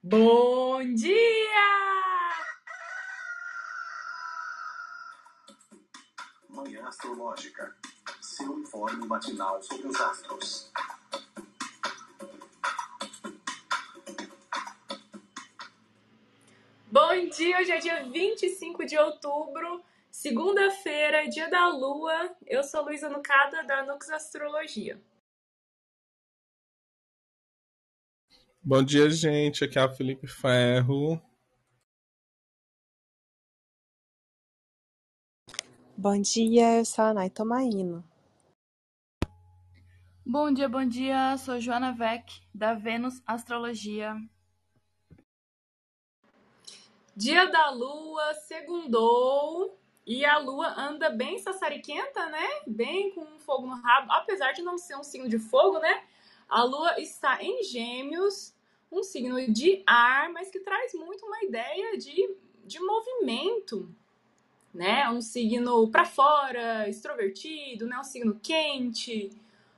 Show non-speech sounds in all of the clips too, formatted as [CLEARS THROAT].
Bom dia! Manhã Astrológica. Seu informe matinal sobre os astros. Bom dia, hoje é dia 25 de outubro, segunda-feira, dia da lua. Eu sou Luísa Nucada, da Nux Astrologia. Bom dia, gente. Aqui é o Felipe Ferro. Bom dia, eu sou a Nay Tomaino. Bom dia, bom dia. Sou Joana Vec, da Vênus Astrologia. Dia da lua, segundou. E a lua anda bem sassariquenta, né? Bem com fogo no rabo. Apesar de não ser um signo de fogo, né? A lua está em gêmeos, um signo de ar, mas que traz muito uma ideia de, de movimento, né? Um signo para fora, extrovertido, né? Um signo quente.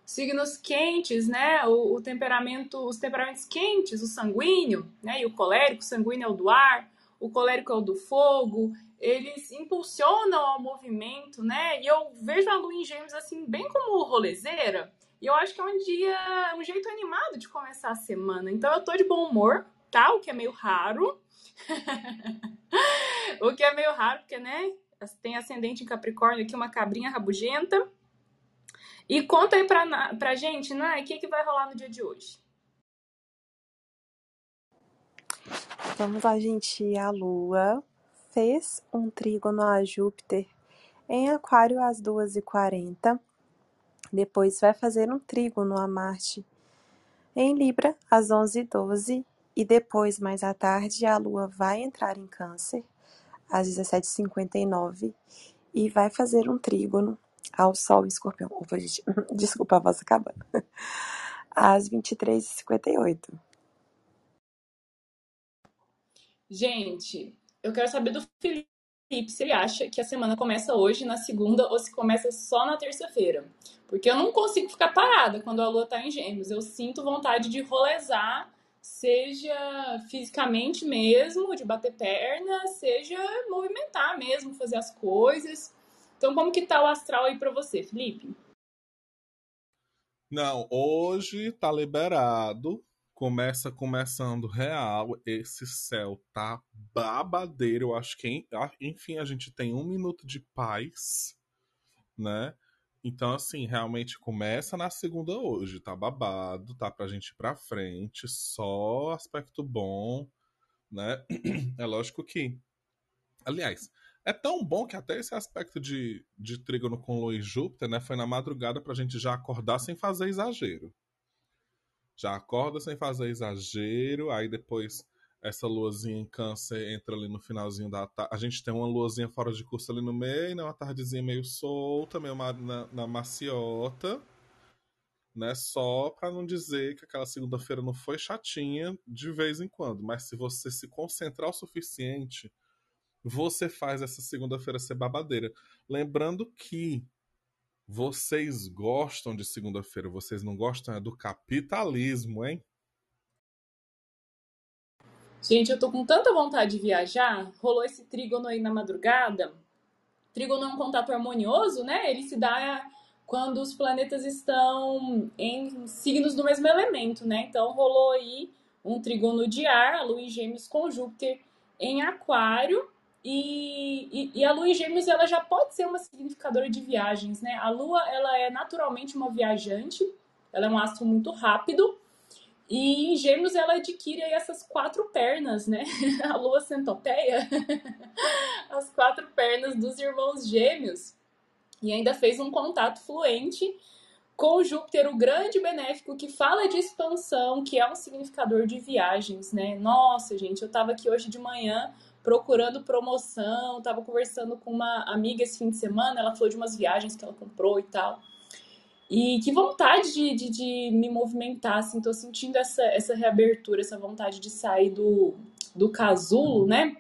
Signos quentes, né? O, o, temperamento, os temperamentos quentes, o sanguíneo, né? E o colérico, o sanguíneo é o do ar, o colérico é o do fogo. Eles impulsionam ao movimento, né? E eu vejo a lua em gêmeos assim, bem como rolezeira. E eu acho que é um dia, um jeito animado de começar a semana. Então eu tô de bom humor, tá? O que é meio raro. [LAUGHS] o que é meio raro, porque, né? Tem ascendente em Capricórnio aqui, uma cabrinha rabugenta. E conta aí pra, pra gente, né? O que, que vai rolar no dia de hoje? Vamos lá, gente. A Lua fez um trígono a Júpiter em Aquário às 2h40. Depois vai fazer um trígono a Marte em Libra às 11h12. E depois, mais à tarde, a Lua vai entrar em Câncer às 17h59 e vai fazer um trígono ao Sol em Escorpião. Opa, gente, [LAUGHS] desculpa a voz acabando. [LAUGHS] Às 23h58. Gente, eu quero saber do Felipe se ele acha que a semana começa hoje, na segunda, ou se começa só na terça-feira. Porque eu não consigo ficar parada quando a lua tá em gêmeos. Eu sinto vontade de rolezar, seja fisicamente mesmo, de bater perna, seja movimentar mesmo, fazer as coisas. Então, como que tá o astral aí pra você, Felipe? Não, hoje tá liberado começa começando real. Esse céu tá babadeiro. Eu acho que, enfim, a gente tem um minuto de paz, né? Então, assim, realmente começa na segunda hoje. Tá babado, tá pra gente ir pra frente. Só aspecto bom, né? [CLEARS THROAT] É lógico que. Aliás, é tão bom que até esse aspecto de, de trígono com Lua e Júpiter, né? Foi na madrugada pra gente já acordar sem fazer exagero já acorda sem fazer exagero, aí depois essa luazinha em câncer entra ali no finalzinho da tarde. A gente tem uma luazinha fora de curso ali no meio, né? Uma tardezinha meio solta, meio na, na maciota, né? Só para não dizer que aquela segunda-feira não foi chatinha de vez em quando, mas se você se concentrar o suficiente, você faz essa segunda-feira ser babadeira. Lembrando que vocês gostam de segunda-feira, vocês não gostam é do capitalismo, hein? Gente, eu tô com tanta vontade de viajar. Rolou esse trígono aí na madrugada. Trígono é um contato harmonioso, né? Ele se dá quando os planetas estão em signos do mesmo elemento, né? Então rolou aí um trígono de ar, a Lua em Gêmeos com Júpiter em Aquário e, e, e, a lua em gêmeos ela já pode ser uma significadora de viagens, né? A lua ela é naturalmente uma viajante, ela é um astro muito rápido e em gêmeos ela adquire essas quatro pernas, né? [LAUGHS] A lua centopeia, [LAUGHS] as quatro pernas dos irmãos gêmeos e ainda fez um contato fluente com Júpiter, o grande benéfico que fala de expansão, que é um significador de viagens, né? Nossa, gente, eu tava aqui hoje de manhã procurando promoção, tava conversando com uma amiga esse fim de semana, ela falou de umas viagens que ela comprou e tal. E que vontade de, de, de me movimentar, assim, tô sentindo essa, essa reabertura, essa vontade de sair do, do casulo, né?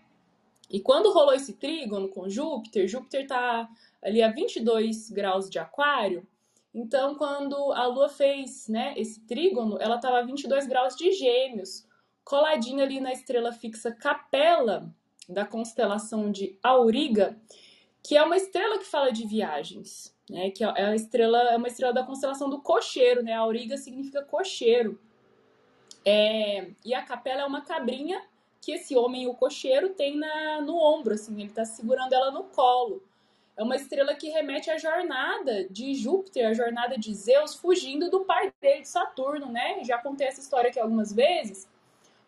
E quando rolou esse trígono com Júpiter, Júpiter tá ali a 22 graus de aquário, então quando a Lua fez, né, esse trígono, ela tava a 22 graus de gêmeos, coladinho ali na estrela fixa Capela, da constelação de Auriga, que é uma estrela que fala de viagens, né? Que é a estrela, é uma estrela da constelação do cocheiro, né? Auriga significa cocheiro. É, e a capela é uma cabrinha que esse homem, o cocheiro, tem na, no ombro, assim, ele está segurando ela no colo. É uma estrela que remete à jornada de Júpiter, a jornada de Zeus, fugindo do pai dele, de Saturno, né? Já contei essa história aqui algumas vezes,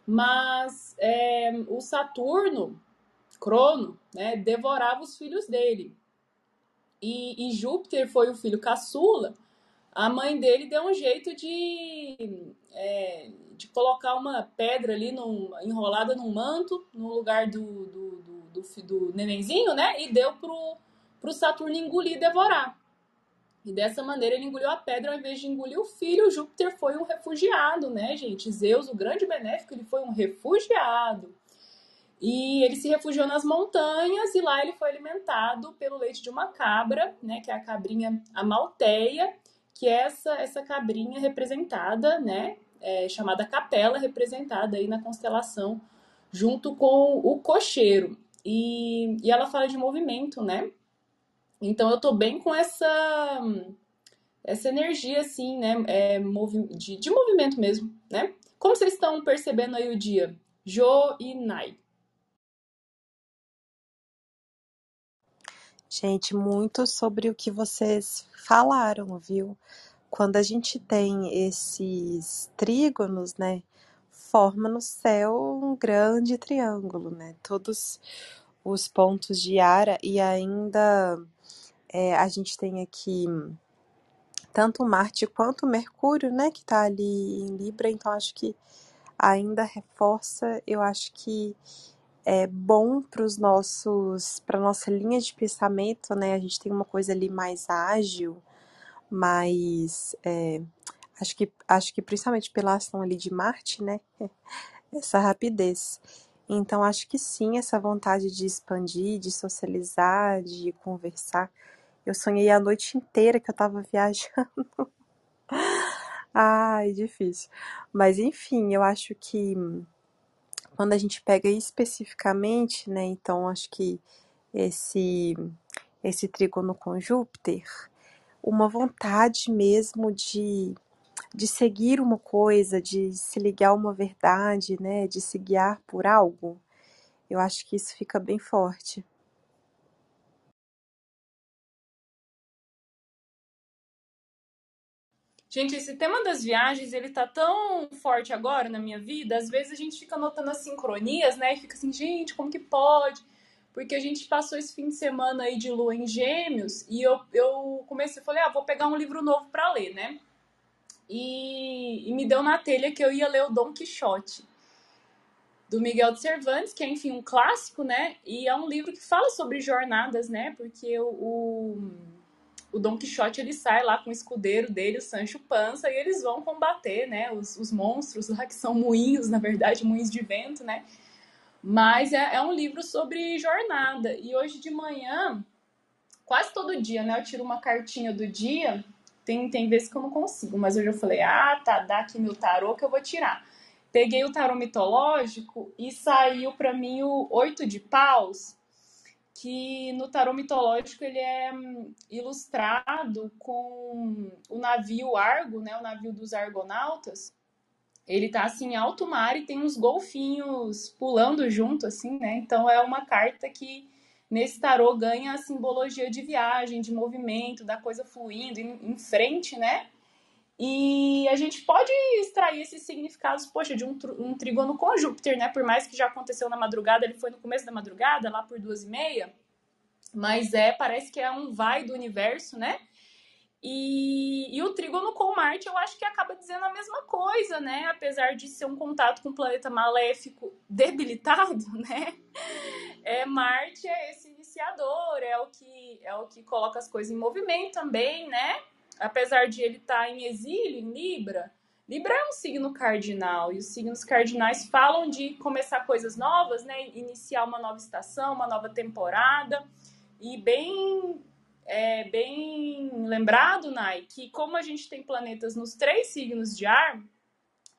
mas é, o Saturno, Crono, né, devorava os filhos dele. E, e Júpiter foi o filho caçula, a mãe dele deu um jeito de, é, de colocar uma pedra ali num, enrolada num manto no lugar do, do, do, do, do nenenzinho, né? E deu pro, pro Saturno engolir e devorar. E dessa maneira ele engoliu a pedra ao invés de engolir o filho. Júpiter foi um refugiado, né, gente? Zeus, o grande benéfico, ele foi um refugiado. E ele se refugiou nas montanhas e lá ele foi alimentado pelo leite de uma cabra, né, que é a cabrinha amalteia, que é essa, essa cabrinha representada, né, é, chamada capela, representada aí na constelação, junto com o cocheiro. E, e ela fala de movimento, né? Então eu tô bem com essa essa energia, assim, né? É, de, de movimento mesmo, né? Como vocês estão percebendo aí o dia? Jo e Nai. Gente, muito sobre o que vocês falaram, viu? Quando a gente tem esses trígonos, né, forma no céu um grande triângulo, né? Todos os pontos de Ara e ainda é, a gente tem aqui tanto Marte quanto Mercúrio, né, que tá ali em Libra, então acho que ainda reforça, eu acho que é bom para os nossos, para nossa linha de pensamento, né? A gente tem uma coisa ali mais ágil, mais, é, acho que, acho que principalmente pela ação ali de Marte, né? [LAUGHS] Essa rapidez. Então acho que sim, essa vontade de expandir, de socializar, de conversar. Eu sonhei a noite inteira que eu estava viajando. [LAUGHS] Ai, difícil. Mas enfim, eu acho que quando a gente pega especificamente, né, então acho que esse esse trígono com Júpiter, uma vontade mesmo de de seguir uma coisa, de se ligar a uma verdade, né, de se guiar por algo. Eu acho que isso fica bem forte. Gente, esse tema das viagens, ele tá tão forte agora na minha vida, às vezes a gente fica notando as sincronias, né? E fica assim, gente, como que pode? Porque a gente passou esse fim de semana aí de lua em gêmeos e eu, eu comecei, falei, ah, vou pegar um livro novo para ler, né? E, e me deu na telha que eu ia ler o Dom Quixote do Miguel de Cervantes, que é, enfim, um clássico, né? E é um livro que fala sobre jornadas, né? Porque o, o o Dom Quixote ele sai lá com o escudeiro dele, o Sancho Panza, e eles vão combater, né, os, os monstros lá que são moinhos, na verdade, moinhos de vento, né? Mas é, é, um livro sobre jornada. E hoje de manhã, quase todo dia, né, eu tiro uma cartinha do dia. Tem, tem vezes que eu não consigo, mas hoje eu falei, ah, tá, dá aqui meu tarô que eu vou tirar. Peguei o tarô mitológico e saiu para mim o oito de paus, que no tarô mitológico ele é hum, ilustrado com o navio Argo, né, o navio dos argonautas. Ele tá assim em alto mar e tem uns golfinhos pulando junto assim, né? Então é uma carta que nesse tarô ganha a simbologia de viagem, de movimento, da coisa fluindo em, em frente, né? E a gente pode extrair esses significados, poxa, de um, um trígono com Júpiter, né? Por mais que já aconteceu na madrugada, ele foi no começo da madrugada, lá por duas e meia. Mas é, parece que é um vai do universo, né? E, e o trígono com Marte, eu acho que acaba dizendo a mesma coisa, né? Apesar de ser um contato com um planeta maléfico debilitado, [LAUGHS] né? É, Marte é esse iniciador, é o que é o que coloca as coisas em movimento também, né? Apesar de ele estar tá em exílio, em Libra, Libra é um signo cardinal e os signos cardinais falam de começar coisas novas, né? Iniciar uma nova estação, uma nova temporada. E bem, é, bem lembrado, Nai, que como a gente tem planetas nos três signos de ar,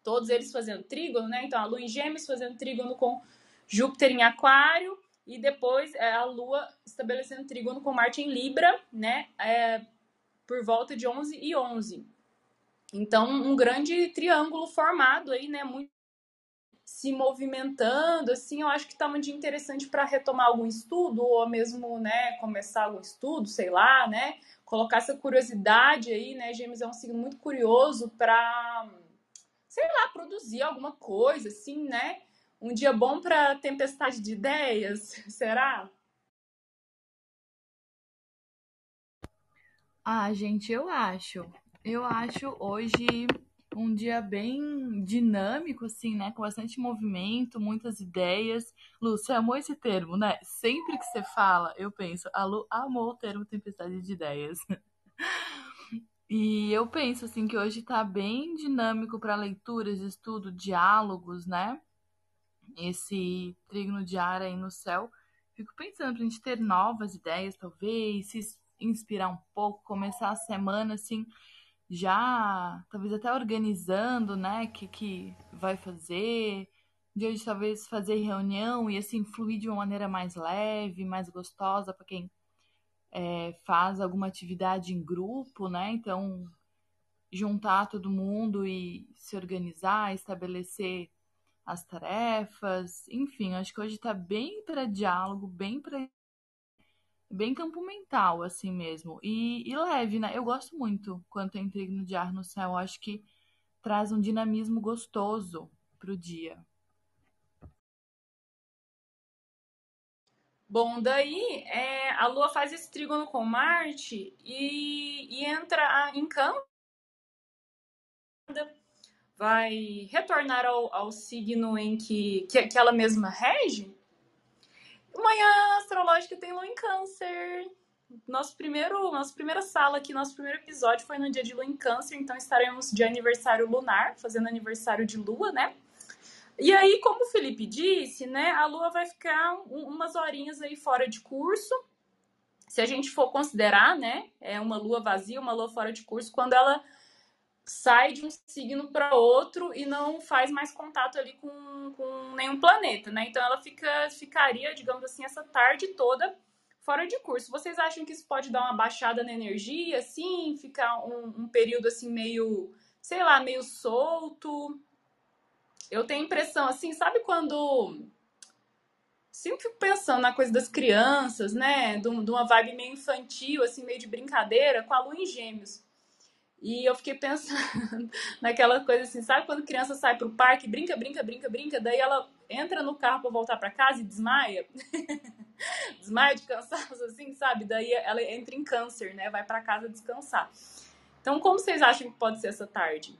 todos eles fazendo trígono, né? Então a Lua em Gêmeos fazendo trígono com Júpiter em Aquário e depois é, a Lua estabelecendo trígono com Marte em Libra, né? É, por volta de 11 e 11. Então um grande triângulo formado aí, né? Muito se movimentando, assim, eu acho que está muito interessante para retomar algum estudo ou mesmo, né, começar algum estudo, sei lá, né, colocar essa curiosidade aí, né, Gêmeos é um signo muito curioso para sei lá, produzir alguma coisa, assim, né? Um dia bom para tempestade de ideias, [LAUGHS] será? Ah, gente, eu acho. Eu acho hoje um dia bem dinâmico, assim, né? Com bastante movimento, muitas ideias. Lu, você amou esse termo, né? Sempre que você fala, eu penso, a Lu amou o termo tempestade de ideias. [LAUGHS] E eu penso assim que hoje está bem dinâmico para leituras, estudo, diálogos, né? Esse trigno de ar aí no céu. Fico pensando pra gente ter novas ideias, talvez, se inspirar um pouco, começar a semana assim, já talvez até organizando, né, que que vai fazer, de hoje talvez fazer reunião e assim fluir de uma maneira mais leve, mais gostosa para quem é, faz alguma atividade em grupo, né? Então, juntar todo mundo e se organizar, estabelecer as tarefas, enfim, acho que hoje está bem para diálogo, bem para bem campo mental, assim mesmo. E, e, leve, né? Eu gosto muito quando tem trigno de ar no céu. Acho que traz um dinamismo gostoso pro dia. Bom, daí é, a Lua faz esse trígono com Marte e, e entra em Câncer. Vai retornar ao, ao signo em que, que, que ela mesma rege. Manhã astrológica tem Lua em Câncer. Nosso primeiro, nossa primeira sala aqui, nosso primeiro episódio foi no dia de Lua em Câncer, então estaremos de aniversário lunar, fazendo aniversário de Lua, né? E aí, como o Felipe disse, né, a Lua vai ficar um, umas horinhas aí fora de curso. Se a gente for considerar, né, é uma lua vazia, uma lua fora de curso, quando ela sai de um signo para outro e não faz mais contato ali com, com nenhum planeta, né? Então ela fica, ficaria, digamos assim, essa tarde toda fora de curso. Vocês acham que isso pode dar uma baixada na energia, assim, ficar um, um período assim meio, sei lá, meio solto? Eu tenho impressão, assim, sabe quando. Sempre fico pensando na coisa das crianças, né? De uma vibe meio infantil, assim, meio de brincadeira, com a lua em gêmeos. E eu fiquei pensando [LAUGHS] naquela coisa assim, sabe quando criança sai pro parque, brinca, brinca, brinca, brinca, daí ela entra no carro para voltar para casa e desmaia? [LAUGHS] desmaia de cansaço, assim, sabe? Daí ela entra em câncer, né? Vai para casa descansar. Então, como vocês acham que pode ser essa tarde?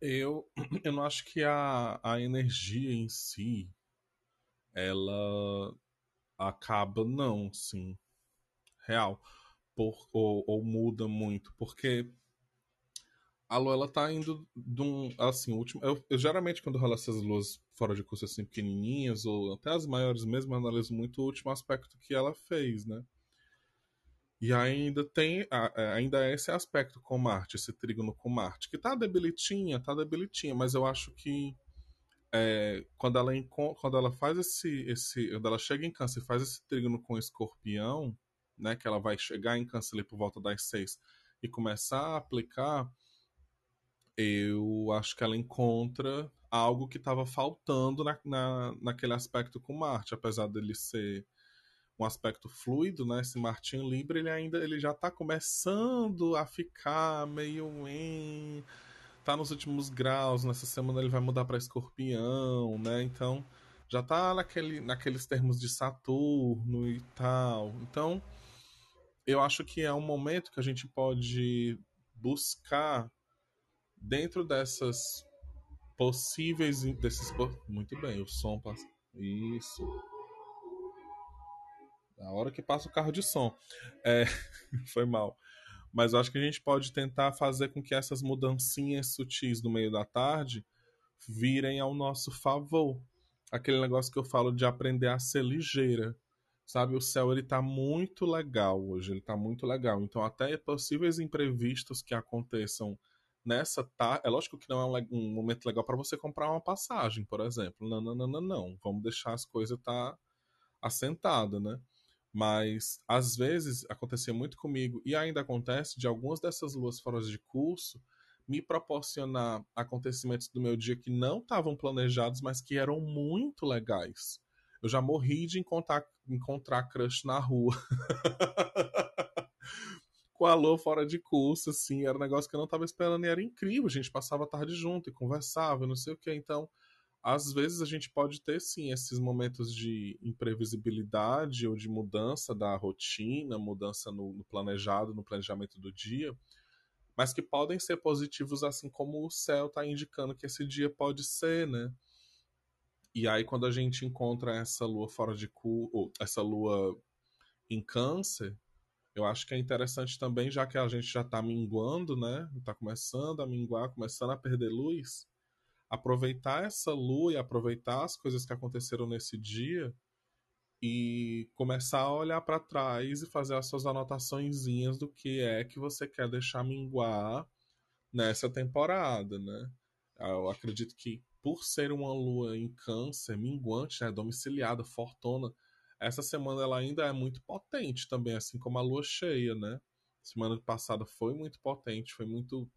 Eu, [CLEARS THROAT] eu não acho que a, a energia em si ela acaba, não, sim. Real. Por, ou, ou muda muito. Porque a lua ela tá indo de um. Assim, último. Eu, eu, geralmente, quando rolo essas luas fora de curso assim, pequenininhas, ou até as maiores mesmo, analiso muito o último aspecto que ela fez, né? E ainda tem é, ainda é esse aspecto com Marte, esse trígono com Marte, que tá debilitinha, tá debilitinha, mas eu acho que é, quando, ela, quando ela faz esse, esse. Quando ela chega em câncer e faz esse trígono com escorpião, né? Que ela vai chegar em ali por volta das seis e começar a aplicar, eu acho que ela encontra algo que estava faltando na, na, naquele aspecto com Marte, apesar dele ser um aspecto fluido, né? Esse Martin Libra, ele ainda ele já está começando a ficar meio em tá nos últimos graus, nessa semana ele vai mudar para Escorpião, né? Então, já tá naquele, naqueles termos de Saturno e tal. Então, eu acho que é um momento que a gente pode buscar dentro dessas possíveis desses muito bem, o som passa isso a hora que passa o carro de som. É, [LAUGHS] foi mal. Mas acho que a gente pode tentar fazer com que essas mudancinhas sutis no meio da tarde virem ao nosso favor. Aquele negócio que eu falo de aprender a ser ligeira. Sabe, o céu ele tá muito legal hoje, ele tá muito legal. Então até possíveis imprevistos que aconteçam nessa tá. É lógico que não é um, um momento legal para você comprar uma passagem, por exemplo. Não, não, não, não, não. Vamos deixar as coisas tá assentada, né? Mas às vezes acontecia muito comigo e ainda acontece de algumas dessas luas fora de curso me proporcionar acontecimentos do meu dia que não estavam planejados, mas que eram muito legais. Eu já morri de encontrar, encontrar crush na rua. [LAUGHS] com a fora de curso, assim, era um negócio que eu não estava esperando e era incrível. A gente passava a tarde junto e conversava, não sei o que. Então, às vezes a gente pode ter sim esses momentos de imprevisibilidade ou de mudança da rotina, mudança no, no, planejado, no planejamento do dia, mas que podem ser positivos, assim como o céu está indicando que esse dia pode ser, né? E aí, quando a gente encontra essa lua fora de cu, ou essa lua em câncer, eu acho que é interessante também, já que a gente já está minguando, né? Está começando a minguar, começando a perder luz, aproveitar essa lua e aproveitar as coisas que aconteceram nesse dia e começar a olhar para trás e fazer as suas anotaçõezinhas do que é que você quer deixar minguar nessa temporada, né? Eu acredito que por ser uma lua em câncer, minguante, né, domiciliada, fortuna, essa semana ela ainda é muito potente também, assim como a lua cheia, né? Semana passada foi muito potente, foi muito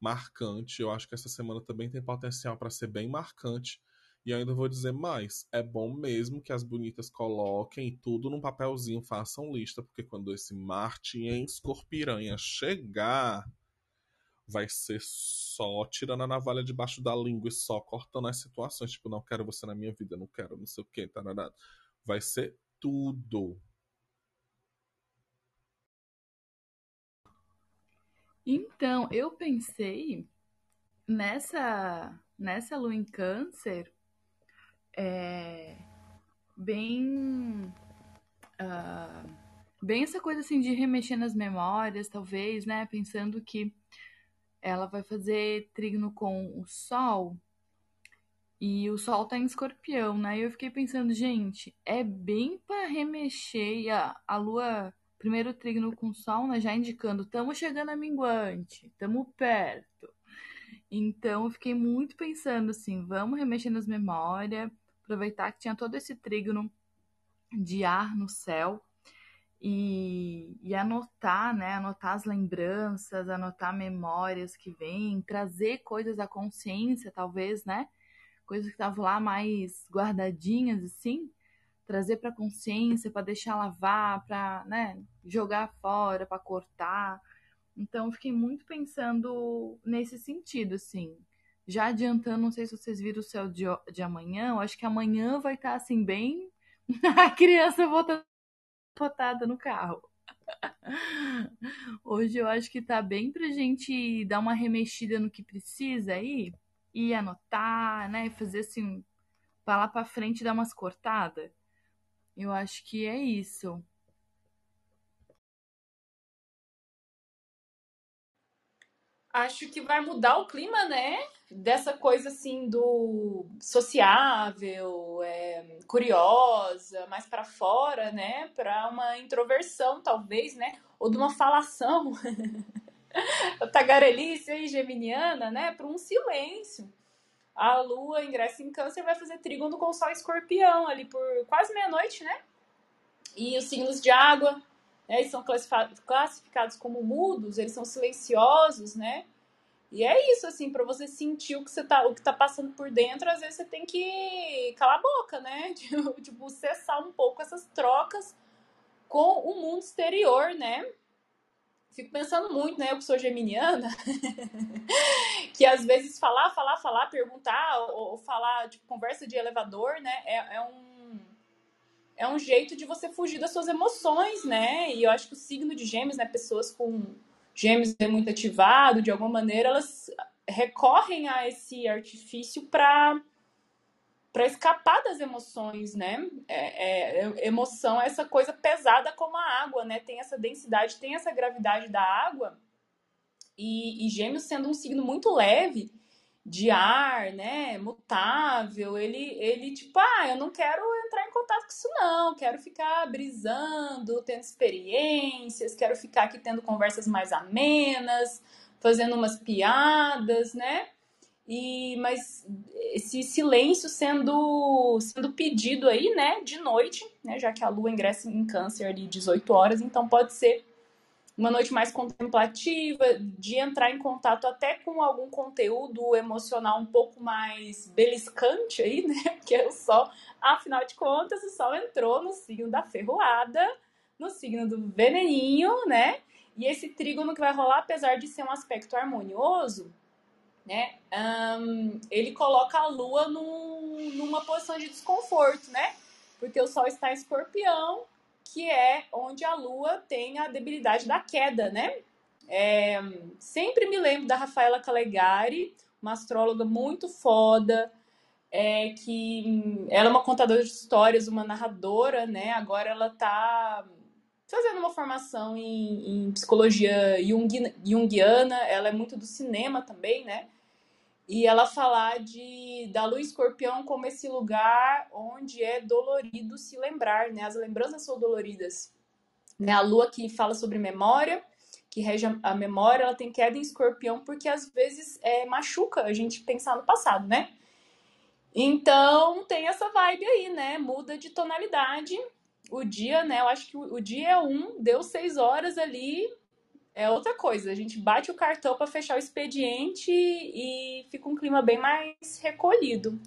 marcante. Eu acho que essa semana também tem potencial para ser bem marcante. E ainda vou dizer mais: é bom mesmo que as bonitas coloquem tudo num papelzinho, façam lista, porque quando esse Marte em Escorpiranha chegar, vai ser só tirando a navalha debaixo da língua e só cortando as situações. Tipo, não quero você na minha vida, não quero, não sei o que, nada vai ser tudo. Então, eu pensei nessa nessa lua em câncer é, bem uh, bem essa coisa assim de remexer nas memórias, talvez, né? Pensando que ela vai fazer trígono com o Sol e o Sol tá em escorpião, né? E eu fiquei pensando, gente, é bem para remexer. A, a Lua, primeiro trígono com o Sol, né? Já indicando, estamos chegando a minguante, estamos perto. Então eu fiquei muito pensando assim, vamos remexer nas memórias, aproveitar que tinha todo esse trígono de ar no céu e, e, anotar, né? Anotar as lembranças, anotar memórias que vêm, trazer coisas à consciência, talvez, né? coisas que estavam lá mais guardadinhas assim, trazer para consciência, para deixar lavar, para, né, jogar fora, para cortar. Então fiquei muito pensando nesse sentido, assim. Já adiantando, não sei se vocês viram o céu de, de amanhã, eu acho que amanhã vai estar tá, assim bem [LAUGHS] a criança voltando botada no carro. [LAUGHS] Hoje eu acho que tá bem pra gente dar uma remexida no que precisa aí e anotar, né? Fazer assim, lá pra frente dar umas cortadas. Eu acho que é isso. Acho que vai mudar o clima, né? Dessa coisa assim do sociável, é, curiosa, mais para fora, né? Para uma introversão, talvez, né? Ou de uma falação [LAUGHS] tagarelice aí, geminiana, né? Para um silêncio. A lua ingressa em câncer vai fazer trígono com o sol escorpião ali por quase meia-noite, né? E os signos de água, né, eles são classificados como mudos, eles são silenciosos, né? E é isso, assim, para você sentir o que você tá, o que tá passando por dentro, às vezes você tem que calar a boca, né? [LAUGHS] Tipo, cessar um pouco essas trocas com o mundo exterior, né? fico pensando muito, né? Eu que sou geminiana, [LAUGHS] que às vezes falar, falar, falar, perguntar, ou, ou falar, tipo, conversa de elevador, né? É, é, um, é um jeito de você fugir das suas emoções, né? E eu acho que o signo de gêmeos, né? Pessoas com gêmeos é muito ativado, de alguma maneira, elas recorrem a esse artifício para para escapar das emoções, né? É, é, emoção é essa coisa pesada como a água, né? Tem essa densidade, tem essa gravidade da água. E, e Gêmeos sendo um signo muito leve, de ar, né? Mutável, ele, ele tipo, ah, eu não quero entrar em contato com isso, não. Quero ficar brisando, tendo experiências, quero ficar aqui tendo conversas mais amenas, fazendo umas piadas, né? E, mas esse silêncio sendo, sendo pedido aí, né, de noite, né, já que a lua ingressa em câncer ali 18 horas, então pode ser uma noite mais contemplativa, de entrar em contato até com algum conteúdo emocional um pouco mais beliscante aí, né? [LAUGHS] Porque o Sol, afinal de contas, o Sol entrou no signo da ferroada, no signo do veneninho, né? E esse trígono que vai rolar, apesar de ser um aspecto harmonioso, né? Um, ele coloca a Lua num, numa posição de desconforto, né? Porque o Sol está em escorpião que é onde a Lua tem a debilidade da queda, né? É, sempre me lembro da Rafaela Calegari, uma astróloga muito foda, é, que ela é uma contadora de histórias, uma narradora, né? Agora ela tá fazendo uma formação em, em psicologia junguiana, ela é muito do cinema também, né? E ela falar de da lua escorpião como esse lugar onde é dolorido se lembrar, né? As lembranças são doloridas. Né? A lua que fala sobre memória, que rege a memória, ela tem queda em escorpião porque às vezes é, machuca a gente pensar no passado, né? Então tem essa vibe aí, né? Muda de tonalidade. O dia, né? Eu acho que o, o dia é um, deu seis horas ali, é outra coisa. A gente bate o cartão para fechar o expediente e fica um clima bem mais recolhido.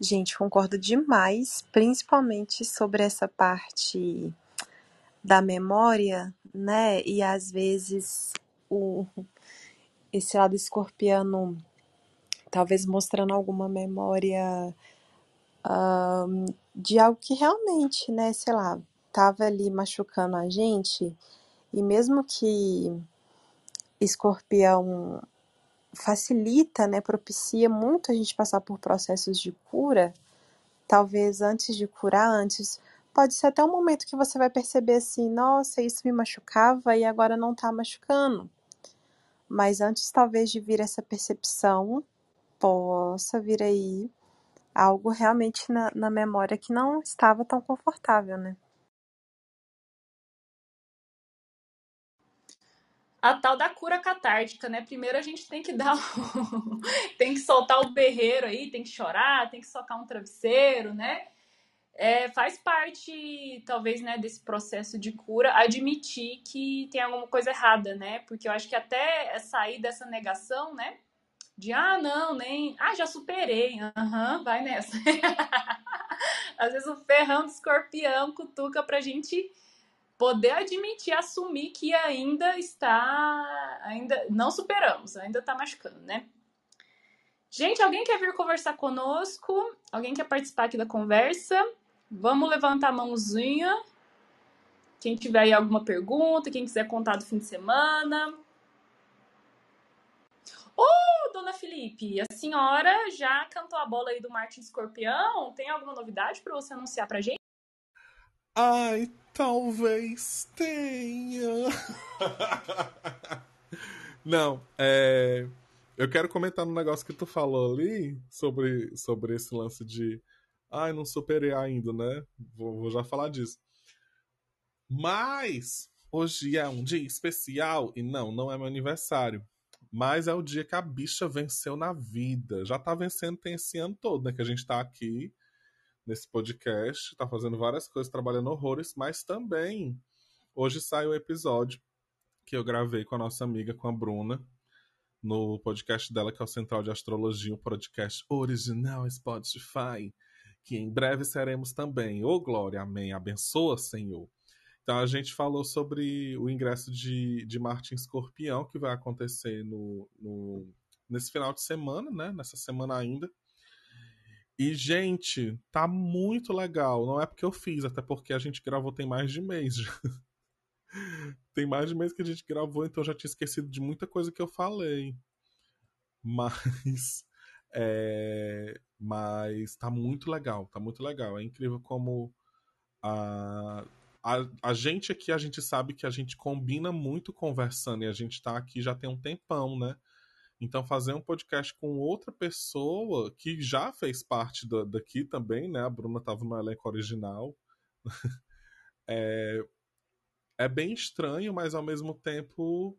Gente, concordo demais, principalmente sobre essa parte da memória, né? E às vezes o esse lado escorpiano talvez mostrando alguma memória um, de algo que realmente, né, sei lá, estava ali machucando a gente, e mesmo que escorpião facilita, né, propicia muito a gente passar por processos de cura, talvez antes de curar, antes, pode ser até um momento que você vai perceber assim, nossa, isso me machucava e agora não está machucando. Mas antes talvez de vir essa percepção, possa vir aí algo realmente na, na memória que não estava tão confortável, né? A tal da cura catártica, né? Primeiro a gente tem que dar, [LAUGHS] tem que soltar o berreiro aí, tem que chorar, tem que socar um travesseiro, né? É, faz parte, talvez, né, desse processo de cura, admitir que tem alguma coisa errada, né? Porque eu acho que até sair dessa negação, né? De, ah, não, nem. Ah, já superei. Aham, uhum, vai nessa. [LAUGHS] Às vezes o ferrão do escorpião cutuca pra gente poder admitir, assumir que ainda está, ainda não superamos, ainda está machucando, né? Gente, alguém quer vir conversar conosco? Alguém quer participar aqui da conversa? Vamos levantar a mãozinha. Quem tiver aí alguma pergunta, quem quiser contar do fim de semana. Ô, oh, dona Felipe, a senhora já cantou a bola aí do Martin Escorpião? Tem alguma novidade para você anunciar pra gente? Ai, talvez tenha. [LAUGHS] Não, é. Eu quero comentar no negócio que tu falou ali sobre, sobre esse lance de. Ai, não superei ainda, né? Vou, vou já falar disso. Mas hoje é um dia especial e não, não é meu aniversário. Mas é o dia que a bicha venceu na vida. Já tá vencendo tem esse ano todo, né? Que a gente tá aqui nesse podcast, tá fazendo várias coisas, trabalhando horrores, mas também hoje sai o episódio que eu gravei com a nossa amiga, com a Bruna, no podcast dela, que é o Central de Astrologia, um podcast original Spotify, que em breve seremos também. Ô, oh, glória, amém, abençoa, Senhor. Então a gente falou sobre o ingresso de, de Marte em Escorpião, que vai acontecer no, no, nesse final de semana, né? Nessa semana ainda. E, gente, tá muito legal. Não é porque eu fiz, até porque a gente gravou tem mais de mês. [LAUGHS] tem mais de mês que a gente gravou, então eu já tinha esquecido de muita coisa que eu falei. Mas. [LAUGHS] É, mas tá muito legal, tá muito legal. É incrível como a, a, a gente aqui, a gente sabe que a gente combina muito conversando e a gente tá aqui já tem um tempão, né? Então, fazer um podcast com outra pessoa que já fez parte da, daqui também, né? A Bruna estava no elenco original. [LAUGHS] é, é bem estranho, mas ao mesmo tempo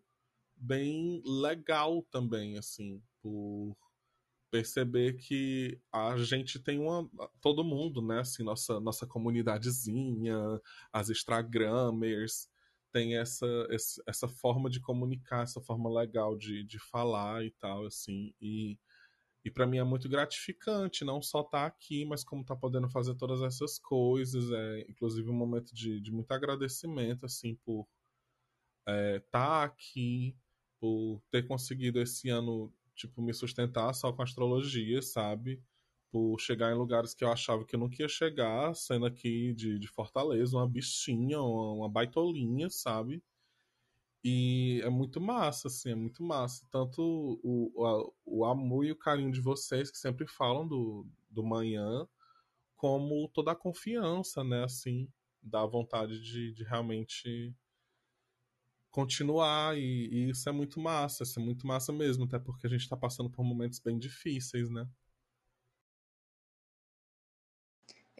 bem legal também, assim, por perceber que a gente tem uma todo mundo, né, assim, nossa nossa comunidadezinha, as Instagramers, tem essa, essa forma de comunicar, essa forma legal de, de falar e tal, assim, e, e para mim é muito gratificante, não só estar tá aqui, mas como tá podendo fazer todas essas coisas, é inclusive um momento de, de muito agradecimento, assim, por estar é, tá aqui, por ter conseguido esse ano, tipo, me sustentar só com astrologia, sabe? Por chegar em lugares que eu achava que eu não ia chegar, sendo aqui de, de Fortaleza, uma bichinha, uma, uma baitolinha, sabe? E é muito massa, assim, é muito massa. Tanto o, o, amor e o carinho de vocês, que sempre falam do, do manhã, como toda a confiança, né, assim, da vontade de, de realmente continuar e, e, isso é muito massa, isso é muito massa mesmo, até porque a gente está passando por momentos bem difíceis, né?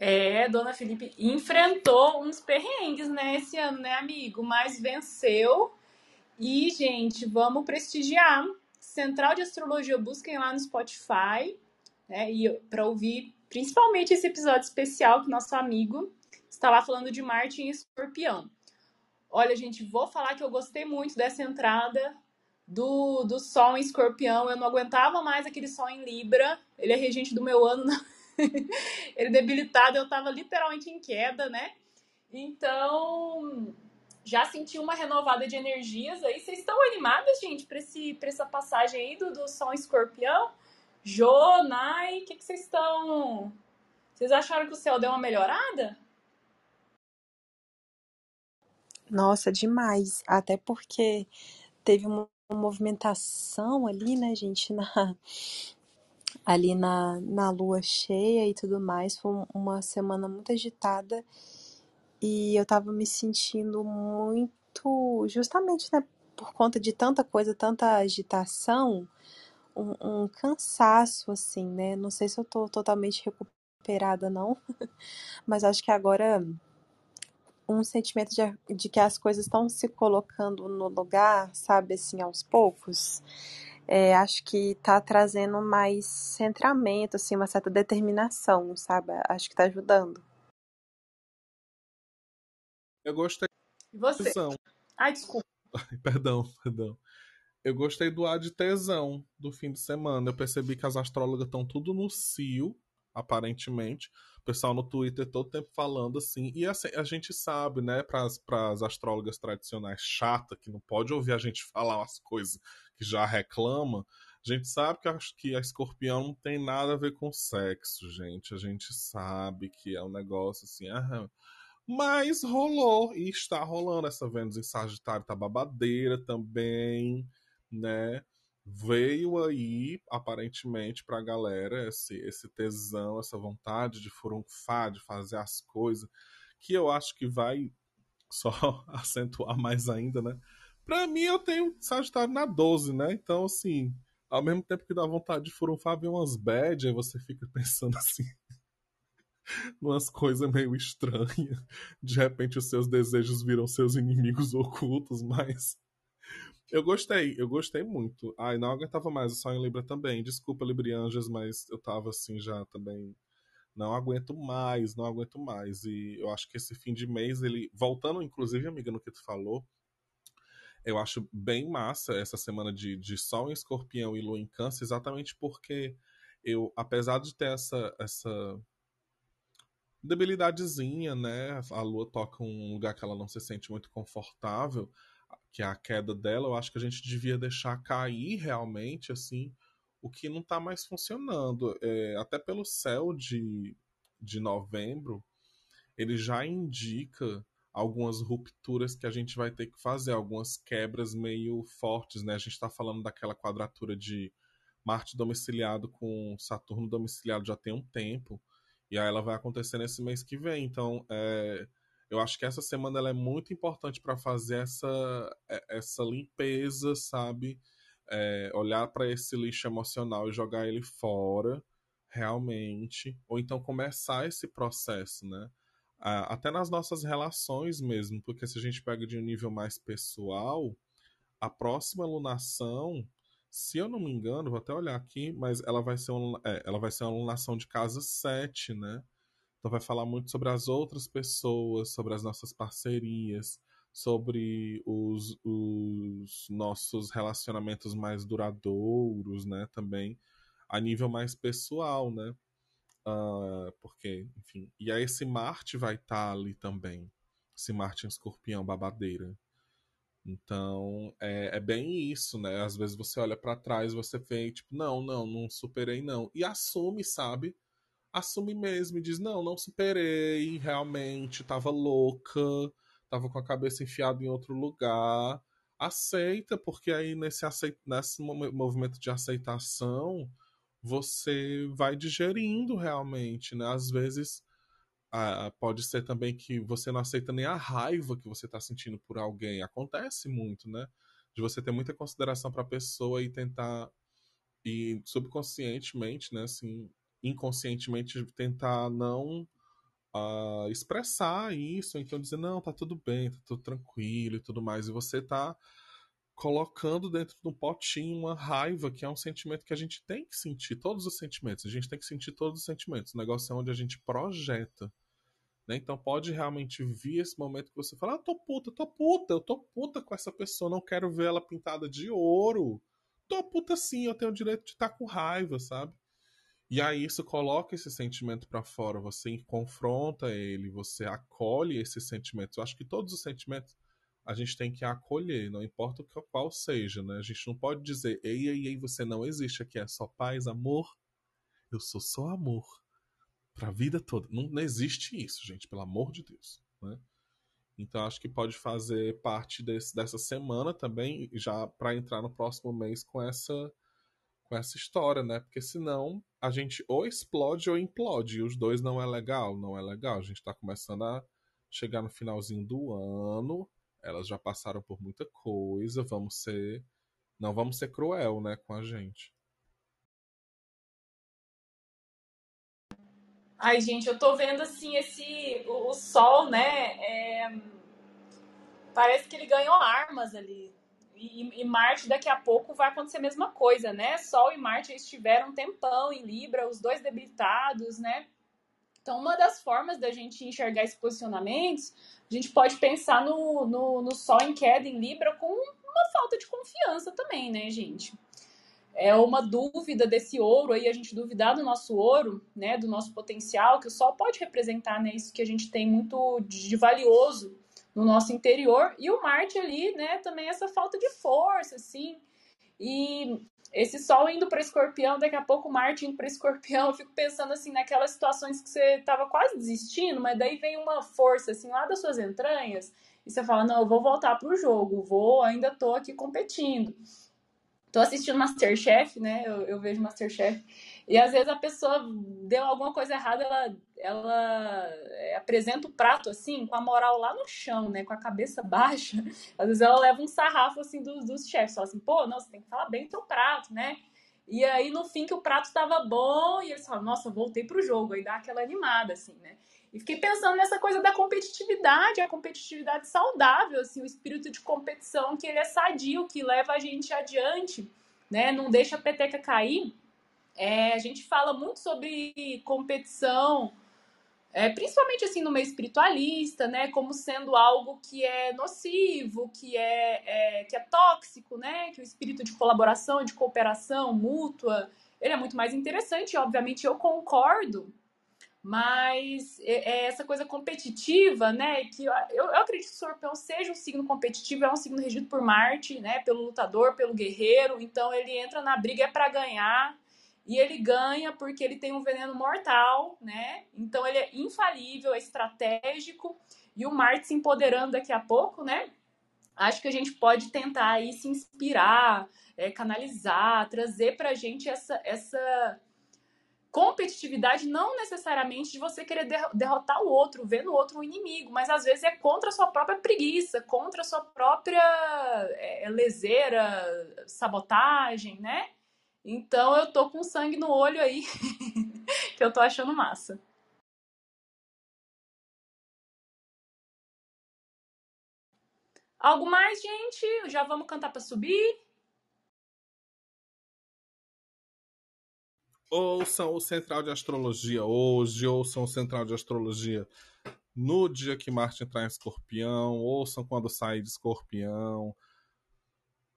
É, Dona Felipe enfrentou uns perrengues, né, esse ano, né, amigo? Mas venceu. E, gente, vamos prestigiar. Central de Astrologia, busquem lá no Spotify, né, e para ouvir principalmente esse episódio especial que nosso amigo está lá falando de Marte em Escorpião. Olha, gente, vou falar que eu gostei muito dessa entrada do, do Sol em Escorpião. Eu não aguentava mais aquele Sol em Libra. Ele é regente do meu ano. [LAUGHS] [LAUGHS] Ele debilitado, eu tava literalmente em queda, né? Então, já senti uma renovada de energias aí. Vocês estão animadas, gente, para essa passagem aí do, do Sol Escorpião? Jô, Nai, o que, que vocês estão. Vocês acharam que o céu deu uma melhorada? Nossa, demais. Até porque teve uma movimentação ali, né, gente, na, ali na, na lua cheia e tudo mais. Foi uma semana muito agitada e eu tava me sentindo muito, justamente, né, por conta de tanta coisa, tanta agitação, um, um cansaço, assim, né? Não sei se eu tô totalmente recuperada, não, [LAUGHS] mas acho que agora um sentimento de, de que as coisas estão se colocando no lugar, sabe, assim, aos poucos. É, acho que está trazendo mais centramento, assim, uma certa determinação, sabe? Acho que está ajudando. Eu gostei. Você? Ai, desculpa. perdão, [LAUGHS] perdão. Eu gostei do ar de tesão do fim de semana. Eu percebi que as astrólogas estão tudo no cio, aparentemente pessoal no Twitter todo tempo falando assim. E assim, a gente sabe, né, para as astrólogas tradicionais chata, que não pode ouvir a gente [LAUGHS] falar as coisas que já reclama, a gente sabe que a, que a escorpião não tem nada a ver com sexo, gente. A gente sabe que é um negócio assim. Aham. Mas rolou e está rolando. Essa Vênus em Sagitário tá babadeira também, né? Veio aí, aparentemente, pra galera esse, esse tesão, essa vontade de furunfar, de fazer as coisas, que eu acho que vai só [LAUGHS] acentuar mais ainda, né? Pra mim, eu tenho Sagitário na 12, né? Então, assim, ao mesmo tempo que dá vontade de furunfar, vem umas bad, aí você fica [LAUGHS] pensando assim. [LAUGHS] umas coisas meio estranhas. De repente, os seus desejos viram seus inimigos ocultos, mas eu gostei, eu gostei muito. Ai, não aguentava mais, só em Libra também. Desculpa, Librianjas, mas eu tava assim já também. Não aguento mais, não aguento mais. E eu acho que esse fim de mês, ele. Voltando, inclusive, amiga, no que tu falou, eu acho bem massa essa semana de, de Sol em Escorpião e Lua em Câncer, exatamente porque eu, apesar de ter essa, essa debilidadezinha, né? A Lua toca um lugar que ela não se sente muito confortável que é a queda dela, eu acho que a gente devia deixar cair realmente, assim, o que não está mais funcionando. É, até pelo céu de, de novembro, ele já indica algumas rupturas que a gente vai ter que fazer, algumas quebras meio fortes, né? A gente está falando daquela quadratura de Marte domiciliado com Saturno domiciliado já tem um tempo, e aí ela vai acontecer nesse mês que vem. Então, é, eu acho que essa semana ela é muito importante para fazer essa, é, essa limpeza, sabe? É, olhar para esse lixo emocional e jogar ele fora, realmente. Ou então começar esse processo, né? até nas nossas relações mesmo, porque se a gente pega de um nível mais pessoal, a próxima alunação, se eu não me engano, vou até olhar aqui, mas ela vai ser, é, ela vai ser uma alunação de casa 7, né? Então vai falar muito sobre as outras pessoas, sobre as nossas parcerias, sobre os, os nossos relacionamentos mais duradouros, né? Também a nível mais pessoal, né? Uh, porque, enfim. E aí esse Marte vai estar tá ali também. Esse Marte em escorpião, babadeira. Então, é, é, bem isso, né? Às vezes você olha para trás você vê, tipo, não, não, não superei, não. E assume, sabe? Assume mesmo e diz, não, não superei, realmente, tava louca, tava com a cabeça enfiada em outro lugar. Aceita, porque aí nesse, aceit nesse movimento de aceitação, você vai digerindo realmente, né? Às vezes ah, pode ser também que você não aceita nem a raiva que você está sentindo por alguém. Acontece muito, né? De você ter muita consideração para a pessoa e tentar e subconscientemente, né? Assim, inconscientemente tentar não uh, expressar isso, então dizer não, tá tudo bem, tá tudo tranquilo e tudo mais. E você tá colocando dentro de um potinho uma raiva, que é um sentimento que a gente tem que sentir, todos os sentimentos, a gente tem que sentir todos os sentimentos. O negócio é onde a gente projeta. Né? Então pode realmente vir esse momento que você fala, ah, tô puta, tô puta, eu tô puta com essa pessoa, não quero ver ela pintada de ouro. Tô puta sim, eu tenho o direito de estar tá com raiva, sabe? E aí isso coloca esse sentimento para fora, você confronta ele, você acolhe esses sentimentos. Eu acho que todos os sentimentos a gente tem que acolher, não importa o qual seja, né? A gente não pode dizer, ei, ei, ei, você não existe aqui, é só paz, amor. Eu sou só amor. Pra vida toda. Não, não existe isso, gente, pelo amor de Deus, né? Então acho que pode fazer parte desse, dessa semana também, já para entrar no próximo mês com essa com essa história, né? Porque senão a gente ou explode ou implode, e os dois não é legal, não é legal. A gente tá começando a chegar no finalzinho do ano, elas já passaram por muita coisa, vamos ser. Não vamos ser cruel, né, com a gente. Ai, gente, eu tô vendo assim esse. O, o sol, né? É, parece que ele ganhou armas ali. E, e, Marte daqui a pouco vai acontecer a mesma coisa, né? Sol e Marte estiveram um tempão em Libra, os dois debilitados, né? Então, uma das formas da gente enxergar esses posicionamentos, a gente pode pensar no, no, no Sol em queda em Libra com uma falta de confiança também, né, gente? É uma dúvida desse ouro aí, a gente duvidar do nosso ouro, né, do nosso potencial, que o Sol pode representar, né, isso que a gente tem muito de valioso no nosso interior, e o Marte ali, né, também essa falta de força, assim, e esse Sol indo para Escorpião, daqui a pouco Marte indo para Escorpião, eu fico pensando assim naquelas situações que você estava quase desistindo, mas daí vem uma força assim lá das suas entranhas e você fala: "Não, eu vou voltar pro jogo, vou, ainda tô aqui competindo". Tô assistindo Masterchef, né? Eu, eu vejo Masterchef e às vezes a pessoa deu alguma coisa errada, ela, ela é, apresenta o prato assim, com a moral lá no chão, né? Com a cabeça [LAUGHS] baixa. Às vezes ela leva um sarrafo assim dos, dos chefes, fala assim, pô, não, você tem que falar bem do seu prato, né? E aí, no fim, que o prato estava bom, e eles falam, nossa, voltei pro jogo, aí dá aquela animada, assim, né? E fiquei pensando nessa coisa da competitividade, a competitividade saudável, assim, o espírito de competição que ele é sadio, que leva a gente adiante, né? Não deixa a peteca cair. É, a gente fala muito sobre competição, é, principalmente assim no meio espiritualista, né, como sendo algo que é nocivo, que é, é, que é tóxico, né, que o espírito de colaboração, de cooperação mútua, ele é muito mais interessante. Obviamente eu concordo, mas é, é essa coisa competitiva, né, que eu, eu acredito que o Sorpão seja um signo competitivo, é um signo regido por Marte, né, pelo lutador, pelo guerreiro, então ele entra na briga é para ganhar e ele ganha porque ele tem um veneno mortal, né? Então ele é infalível, é estratégico. E o Marte se empoderando daqui a pouco, né? Acho que a gente pode tentar aí se inspirar, é, canalizar, trazer pra gente essa, essa competitividade, não necessariamente de você querer derrotar o outro, ver no outro um inimigo, mas às vezes é contra a sua própria preguiça, contra a sua própria é, leseira, sabotagem, né? Então eu tô com sangue no olho aí, [LAUGHS] que eu tô achando massa. Algo mais, gente? Já vamos cantar para subir? Ouçam o Central de Astrologia hoje, ouçam o Central de Astrologia no dia que Marte entrar em Escorpião, ouçam quando sair de Escorpião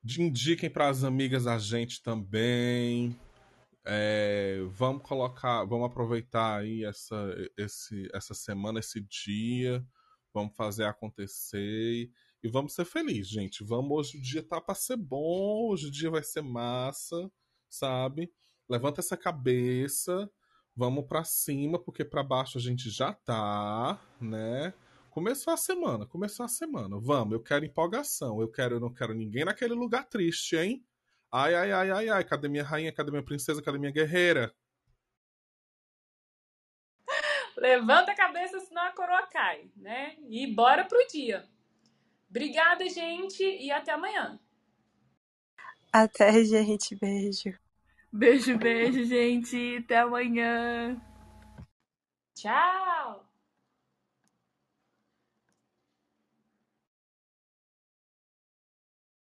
Indiquem para as amigas a gente também. É, vamos colocar, vamos aproveitar aí essa, esse, essa semana, esse dia, vamos fazer acontecer e vamos ser felizes, gente. Vamos, hoje o dia tá para ser bom, hoje o dia vai ser massa, sabe? Levanta essa cabeça, vamos para cima, porque para baixo a gente já tá, né? Começou a semana, começou a semana. Vamos, eu quero empolgação, eu quero, eu não quero ninguém naquele lugar triste, hein? Ai, ai, ai, ai, ai, cadê minha rainha, cadê minha princesa, cadê minha guerreira? Levanta a cabeça, senão a coroa cai, né? E bora pro dia. Obrigada, gente, e até amanhã. Até, gente. Beijo. Beijo, beijo, gente. Até amanhã. Tchau!